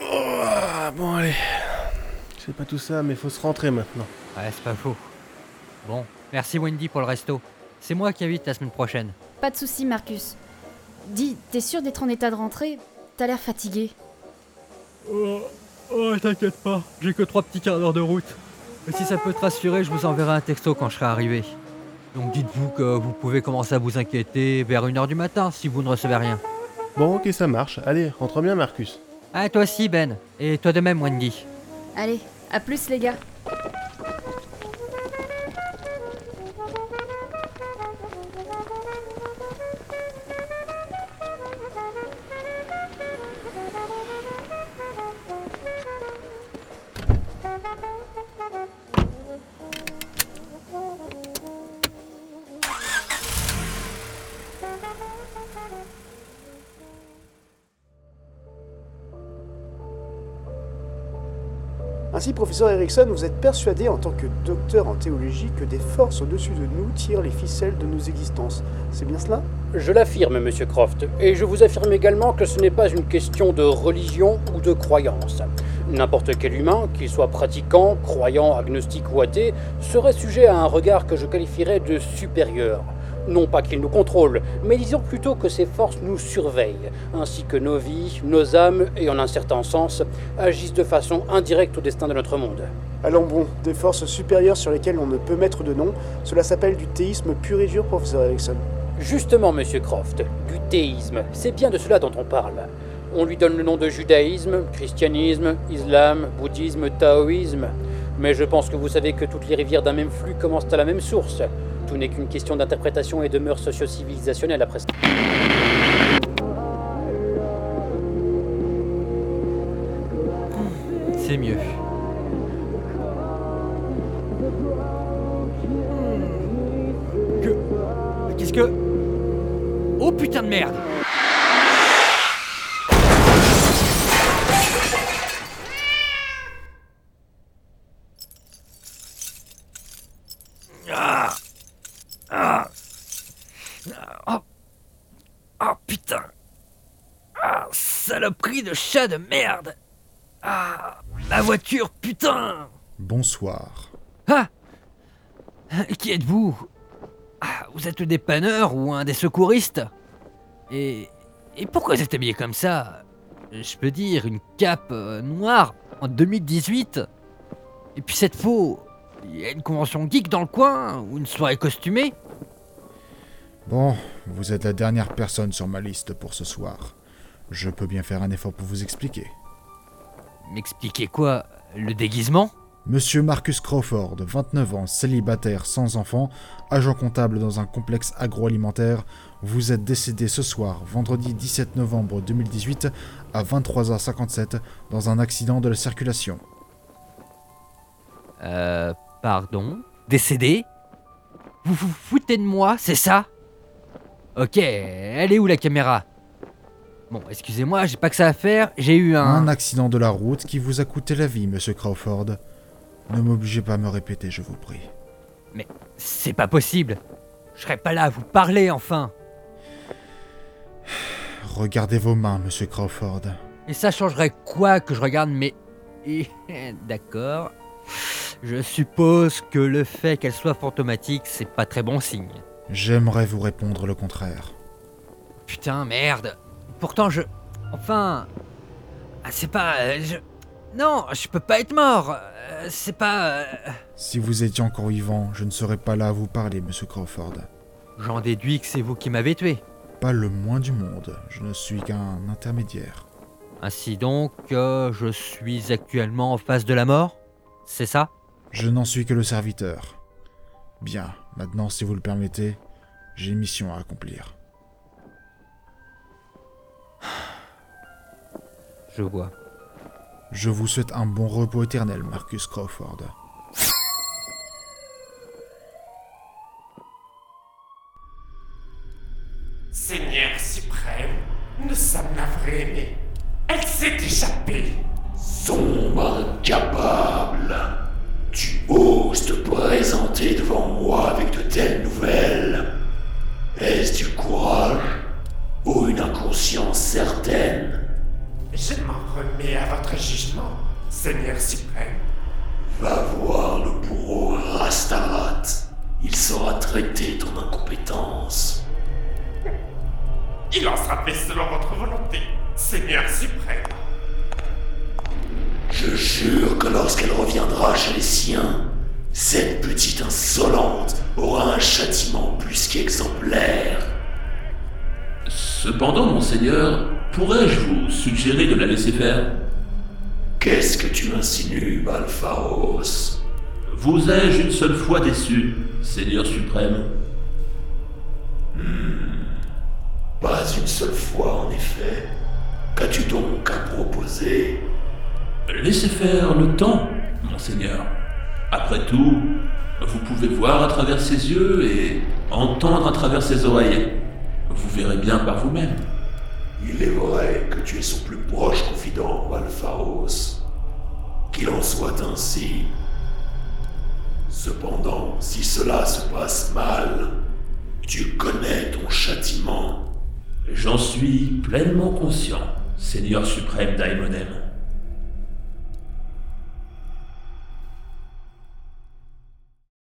Ah, bon, allez. C'est pas tout ça, mais faut se rentrer maintenant. Ouais, c'est pas faux. Bon, merci Wendy pour le resto. C'est moi qui invite la semaine prochaine. Pas de soucis, Marcus. Dis, t'es sûr d'être en état de rentrer? T'as l'air fatigué. Oh, oh t'inquiète pas, j'ai que trois petits quarts d'heure de route. Et si ça peut te rassurer, je vous enverrai un texto quand je serai arrivé. Donc dites-vous que vous pouvez commencer à vous inquiéter vers 1h du matin si vous ne recevez rien. Bon, ok, ça marche. Allez, rentre bien, Marcus. Ah, toi aussi, Ben. Et toi de même, Wendy. Allez, à plus les gars. Ainsi, professeur Erickson, vous êtes persuadé en tant que docteur en théologie que des forces au-dessus de nous tirent les ficelles de nos existences. C'est bien cela? Je l'affirme, monsieur Croft, et je vous affirme également que ce n'est pas une question de religion ou de croyance. N'importe quel humain, qu'il soit pratiquant, croyant, agnostique ou athée, serait sujet à un regard que je qualifierais de supérieur. Non pas qu'il nous contrôle, mais disons plutôt que ces forces nous surveillent, ainsi que nos vies, nos âmes, et en un certain sens, agissent de façon indirecte au destin de notre monde. Allons bon, des forces supérieures sur lesquelles on ne peut mettre de nom, cela s'appelle du théisme pur et dur, professeur Erickson. Justement, monsieur Croft, du théisme, c'est bien de cela dont on parle. On lui donne le nom de judaïsme, christianisme, islam, bouddhisme, taoïsme. Mais je pense que vous savez que toutes les rivières d'un même flux commencent à la même source. Tout n'est qu'une question d'interprétation et de mœurs socio-civilisationnelles après ça. C'est mieux. Que. Qu'est-ce que. Oh putain de merde Oh Oh putain. Ah Saloperie de chat de merde. Ah La voiture, putain. Bonsoir. Ah. Qui êtes-vous? Ah, Vous êtes le dépanneur ou un des secouristes? Et. Et pourquoi vous êtes habillé comme ça? Je peux dire, une cape euh, noire en 2018 Et puis cette peau Il y a une convention geek dans le coin Ou une soirée costumée? Bon, vous êtes la dernière personne sur ma liste pour ce soir. Je peux bien faire un effort pour vous expliquer. M'expliquez quoi? Le déguisement? Monsieur Marcus Crawford, 29 ans, célibataire sans enfant, agent comptable dans un complexe agroalimentaire, vous êtes décédé ce soir, vendredi 17 novembre 2018, à 23h57, dans un accident de la circulation. Euh. Pardon? Décédé? Vous vous foutez de moi, c'est ça? Ok, elle est où la caméra? Bon, excusez-moi, j'ai pas que ça à faire, j'ai eu un... Un accident de la route qui vous a coûté la vie, monsieur Crawford. Ne m'obligez pas à me répéter, je vous prie. Mais c'est pas possible Je serais pas là à vous parler, enfin Regardez vos mains, monsieur Crawford. Et ça changerait quoi que je regarde mes... D'accord. Je suppose que le fait qu'elle soit fantomatique, c'est pas très bon signe. J'aimerais vous répondre le contraire. Putain, merde. Pourtant, je. Enfin. ah, C'est pas. euh, Je. Non, je peux pas être mort. Euh, C'est pas. euh, Si vous étiez encore vivant, je ne serais pas là à vous parler, monsieur Crawford. J'en déduis que c'est vous qui m'avez tué. Pas le moins du monde, je ne suis qu'un intermédiaire. Ainsi donc, euh, je suis actuellement en face de la mort C'est ça? Je n'en suis que le serviteur. Bien, maintenant, si vous le permettez, j'ai une mission à accomplir. Je vois. Je vous souhaite un bon repos éternel, Marcus Crawford. Seigneur suprême, nous sommes navrés, mais elle s'est échappée. Sombre incapable. Tu oses te présenter devant moi avec de telles nouvelles? Est-ce du courage ou une inconscience certaine? Je m'en remets. votre jugement, Seigneur suprême. Va voir le bourreau Rastarat. Il saura traiter ton incompétence. Il en sera fait selon votre volonté, Seigneur suprême. Je jure que lorsqu'elle reviendra chez les siens, cette petite insolente aura un châtiment plus qu'exemplaire. Cependant, monseigneur, pourrais-je vous suggérer de la laisser faire? Qu'est-ce que tu insinues, Balpharos? Vous ai-je une seule fois déçu, Seigneur suprême? Pas une seule fois, en effet. Qu'as-tu donc à proposer? Laissez faire le temps, monseigneur. Après tout, vous pouvez voir à travers ses yeux et entendre à travers ses oreilles. Vous verrez bien par vous-même. Il est vrai que tu es son plus proche confident, Balpharos. Qu'il en soit ainsi. Cependant, si cela se passe mal, tu connais ton châtiment. J'en suis pleinement conscient, Seigneur suprême d'Aimonem.